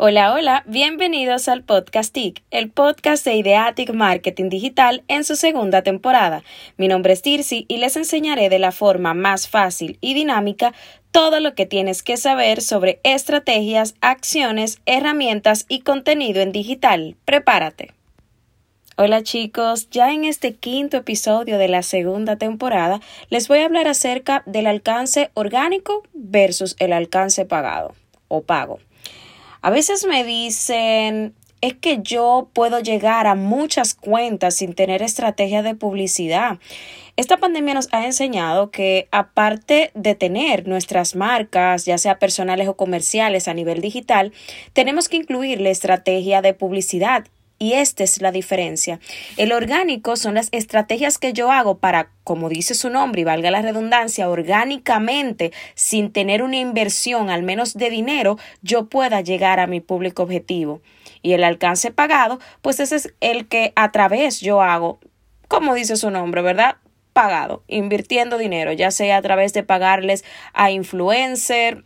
Hola, hola, bienvenidos al Podcast TIC, el podcast de Ideatic Marketing Digital en su segunda temporada. Mi nombre es Tirsi y les enseñaré de la forma más fácil y dinámica todo lo que tienes que saber sobre estrategias, acciones, herramientas y contenido en digital. Prepárate. Hola chicos, ya en este quinto episodio de la segunda temporada les voy a hablar acerca del alcance orgánico versus el alcance pagado o pago. A veces me dicen, es que yo puedo llegar a muchas cuentas sin tener estrategia de publicidad. Esta pandemia nos ha enseñado que aparte de tener nuestras marcas, ya sea personales o comerciales a nivel digital, tenemos que incluir la estrategia de publicidad y esta es la diferencia. El orgánico son las estrategias que yo hago para, como dice su nombre y valga la redundancia, orgánicamente, sin tener una inversión, al menos de dinero, yo pueda llegar a mi público objetivo. Y el alcance pagado, pues ese es el que a través yo hago, como dice su nombre, ¿verdad? Pagado, invirtiendo dinero, ya sea a través de pagarles a influencer,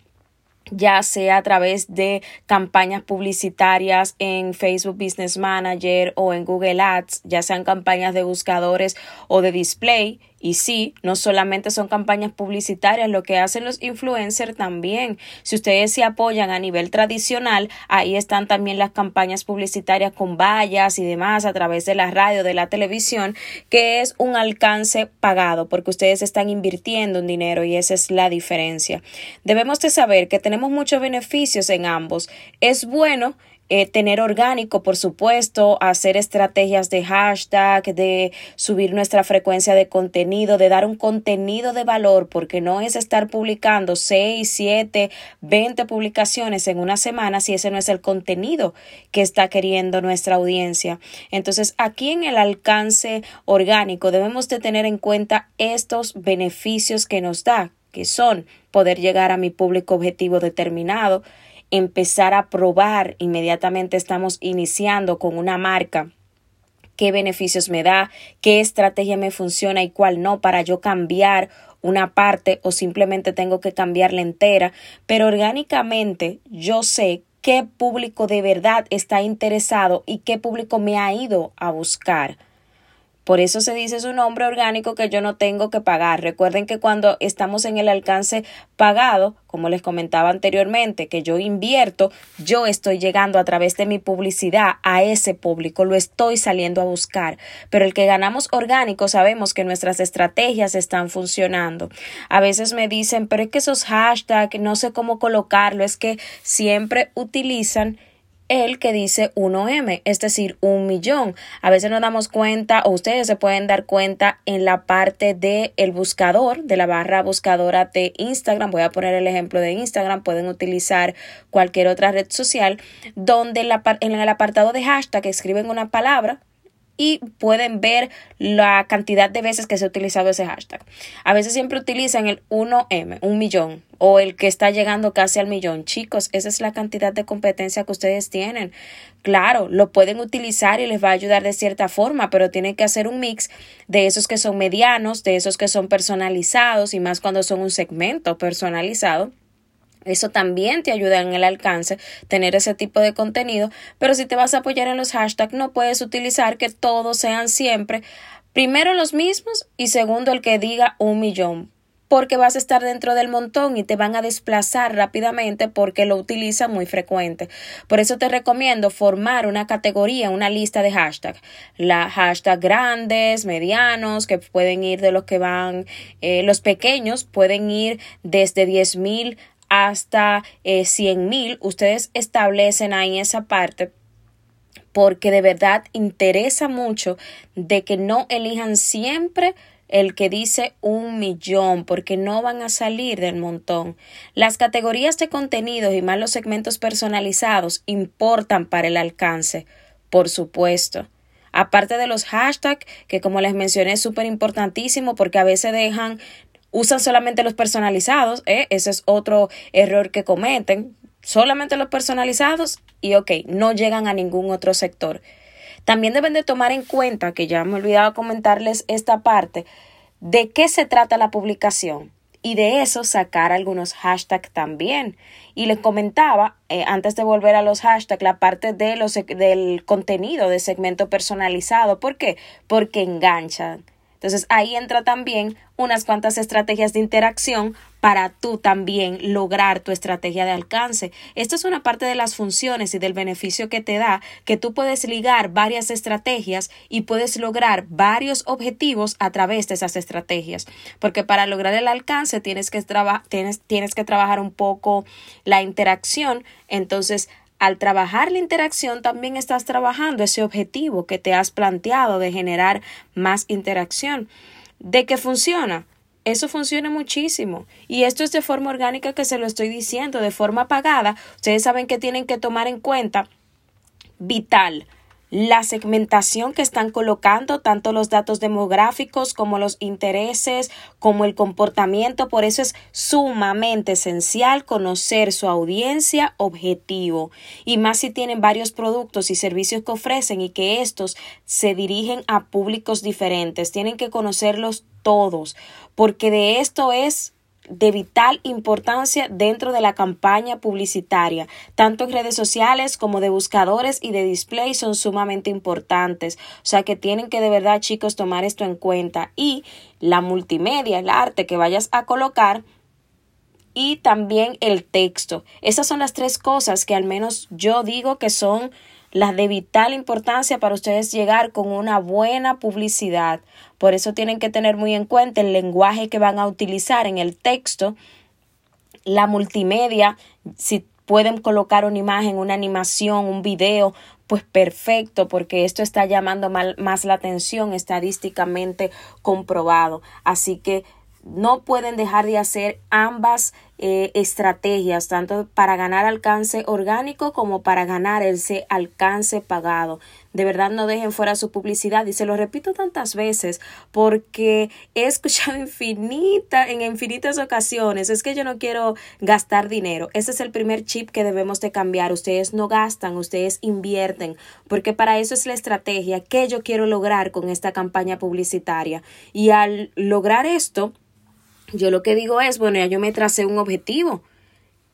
ya sea a través de campañas publicitarias en Facebook Business Manager o en Google Ads, ya sean campañas de buscadores o de display. Y sí, no solamente son campañas publicitarias, lo que hacen los influencers también. Si ustedes se apoyan a nivel tradicional, ahí están también las campañas publicitarias con vallas y demás a través de la radio, de la televisión, que es un alcance pagado porque ustedes están invirtiendo un dinero y esa es la diferencia. Debemos de saber que tenemos muchos beneficios en ambos. Es bueno eh, tener orgánico, por supuesto, hacer estrategias de hashtag, de subir nuestra frecuencia de contenido, de dar un contenido de valor, porque no es estar publicando 6, 7, 20 publicaciones en una semana si ese no es el contenido que está queriendo nuestra audiencia. Entonces, aquí en el alcance orgánico debemos de tener en cuenta estos beneficios que nos da, que son poder llegar a mi público objetivo determinado, empezar a probar, inmediatamente estamos iniciando con una marca. Qué beneficios me da, qué estrategia me funciona y cuál no para yo cambiar una parte o simplemente tengo que cambiarla entera, pero orgánicamente yo sé qué público de verdad está interesado y qué público me ha ido a buscar. Por eso se dice su nombre orgánico que yo no tengo que pagar. Recuerden que cuando estamos en el alcance pagado, como les comentaba anteriormente, que yo invierto, yo estoy llegando a través de mi publicidad a ese público, lo estoy saliendo a buscar. Pero el que ganamos orgánico sabemos que nuestras estrategias están funcionando. A veces me dicen, pero es que esos hashtags, no sé cómo colocarlo, es que siempre utilizan el que dice 1M, es decir, un millón. A veces nos damos cuenta, o ustedes se pueden dar cuenta en la parte del el buscador, de la barra buscadora de Instagram. Voy a poner el ejemplo de Instagram, pueden utilizar cualquier otra red social, donde en el apartado de hashtag escriben una palabra, y pueden ver la cantidad de veces que se ha utilizado ese hashtag. A veces siempre utilizan el 1M, un millón, o el que está llegando casi al millón. Chicos, esa es la cantidad de competencia que ustedes tienen. Claro, lo pueden utilizar y les va a ayudar de cierta forma, pero tienen que hacer un mix de esos que son medianos, de esos que son personalizados y más cuando son un segmento personalizado eso también te ayuda en el alcance, tener ese tipo de contenido, pero si te vas a apoyar en los hashtags, no puedes utilizar que todos sean siempre, primero los mismos y segundo el que diga un millón, porque vas a estar dentro del montón y te van a desplazar rápidamente porque lo utilizan muy frecuente. Por eso te recomiendo formar una categoría, una lista de hashtags. La hashtag grandes, medianos, que pueden ir de los que van, eh, los pequeños pueden ir desde 10.000 hasta eh, 100 mil, ustedes establecen ahí esa parte porque de verdad interesa mucho de que no elijan siempre el que dice un millón, porque no van a salir del montón. Las categorías de contenidos y más los segmentos personalizados importan para el alcance, por supuesto. Aparte de los hashtags, que como les mencioné es súper importantísimo porque a veces dejan usan solamente los personalizados, ¿eh? ese es otro error que cometen, solamente los personalizados y ok, no llegan a ningún otro sector. También deben de tomar en cuenta, que ya me he olvidado comentarles esta parte, de qué se trata la publicación y de eso sacar algunos hashtags también. Y les comentaba, eh, antes de volver a los hashtags, la parte de los, del contenido de segmento personalizado. ¿Por qué? Porque enganchan. Entonces ahí entra también unas cuantas estrategias de interacción para tú también lograr tu estrategia de alcance. Esto es una parte de las funciones y del beneficio que te da que tú puedes ligar varias estrategias y puedes lograr varios objetivos a través de esas estrategias. Porque para lograr el alcance tienes que, tienes, tienes que trabajar un poco la interacción. Entonces al trabajar la interacción también estás trabajando ese objetivo que te has planteado de generar más interacción. ¿De qué funciona? Eso funciona muchísimo. Y esto es de forma orgánica que se lo estoy diciendo, de forma pagada. Ustedes saben que tienen que tomar en cuenta vital la segmentación que están colocando, tanto los datos demográficos como los intereses, como el comportamiento. Por eso es sumamente esencial conocer su audiencia objetivo. Y más si tienen varios productos y servicios que ofrecen y que estos se dirigen a públicos diferentes. Tienen que conocerlos todos, porque de esto es de vital importancia dentro de la campaña publicitaria. Tanto en redes sociales como de buscadores y de display son sumamente importantes. O sea que tienen que de verdad chicos tomar esto en cuenta. Y la multimedia, el arte que vayas a colocar y también el texto. Esas son las tres cosas que al menos yo digo que son las de vital importancia para ustedes llegar con una buena publicidad. Por eso tienen que tener muy en cuenta el lenguaje que van a utilizar en el texto, la multimedia, si pueden colocar una imagen, una animación, un video, pues perfecto, porque esto está llamando más la atención estadísticamente comprobado. Así que no pueden dejar de hacer ambas eh, estrategias, tanto para ganar alcance orgánico como para ganar ese alcance pagado. De verdad no dejen fuera su publicidad y se lo repito tantas veces porque he escuchado infinita, en infinitas ocasiones, es que yo no quiero gastar dinero. Ese es el primer chip que debemos de cambiar. Ustedes no gastan, ustedes invierten, porque para eso es la estrategia que yo quiero lograr con esta campaña publicitaria. Y al lograr esto, yo lo que digo es, bueno, ya yo me tracé un objetivo.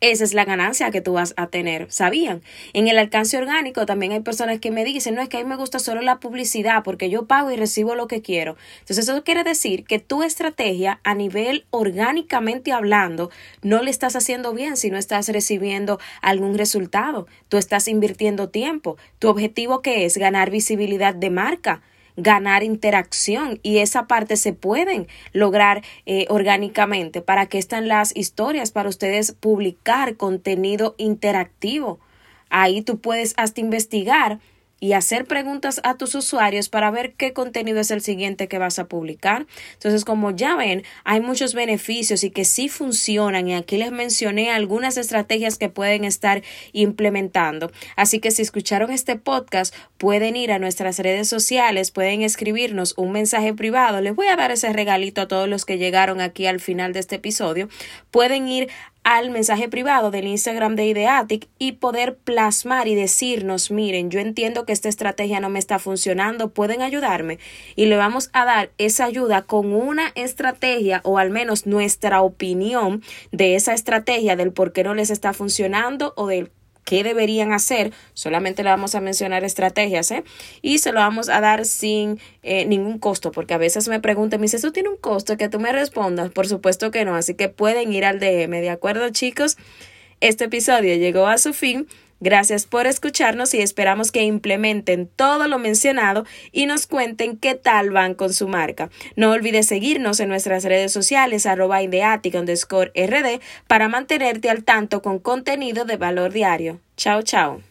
Esa es la ganancia que tú vas a tener, ¿sabían? En el alcance orgánico también hay personas que me dicen, no es que a mí me gusta solo la publicidad porque yo pago y recibo lo que quiero. Entonces eso quiere decir que tu estrategia a nivel orgánicamente hablando no le estás haciendo bien si no estás recibiendo algún resultado. Tú estás invirtiendo tiempo. Tu objetivo que es ganar visibilidad de marca ganar interacción y esa parte se pueden lograr eh, orgánicamente. ¿Para que están las historias? Para ustedes publicar contenido interactivo. Ahí tú puedes hasta investigar y hacer preguntas a tus usuarios para ver qué contenido es el siguiente que vas a publicar. Entonces, como ya ven, hay muchos beneficios y que sí funcionan y aquí les mencioné algunas estrategias que pueden estar implementando. Así que si escucharon este podcast, pueden ir a nuestras redes sociales, pueden escribirnos un mensaje privado. Les voy a dar ese regalito a todos los que llegaron aquí al final de este episodio. Pueden ir al mensaje privado del Instagram de Ideatic y poder plasmar y decirnos, miren, yo entiendo que esta estrategia no me está funcionando, pueden ayudarme. Y le vamos a dar esa ayuda con una estrategia o al menos nuestra opinión de esa estrategia del por qué no les está funcionando o del qué deberían hacer. Solamente le vamos a mencionar estrategias, ¿eh? Y se lo vamos a dar sin eh, ningún costo, porque a veces me preguntan, me dice, ¿eso tiene un costo que tú me respondas? Por supuesto que no, así que pueden ir al DM, ¿de acuerdo, chicos? Este episodio llegó a su fin. Gracias por escucharnos y esperamos que implementen todo lo mencionado y nos cuenten qué tal van con su marca. No olvides seguirnos en nuestras redes sociales arroba rd para mantenerte al tanto con contenido de valor diario. Chao, chao.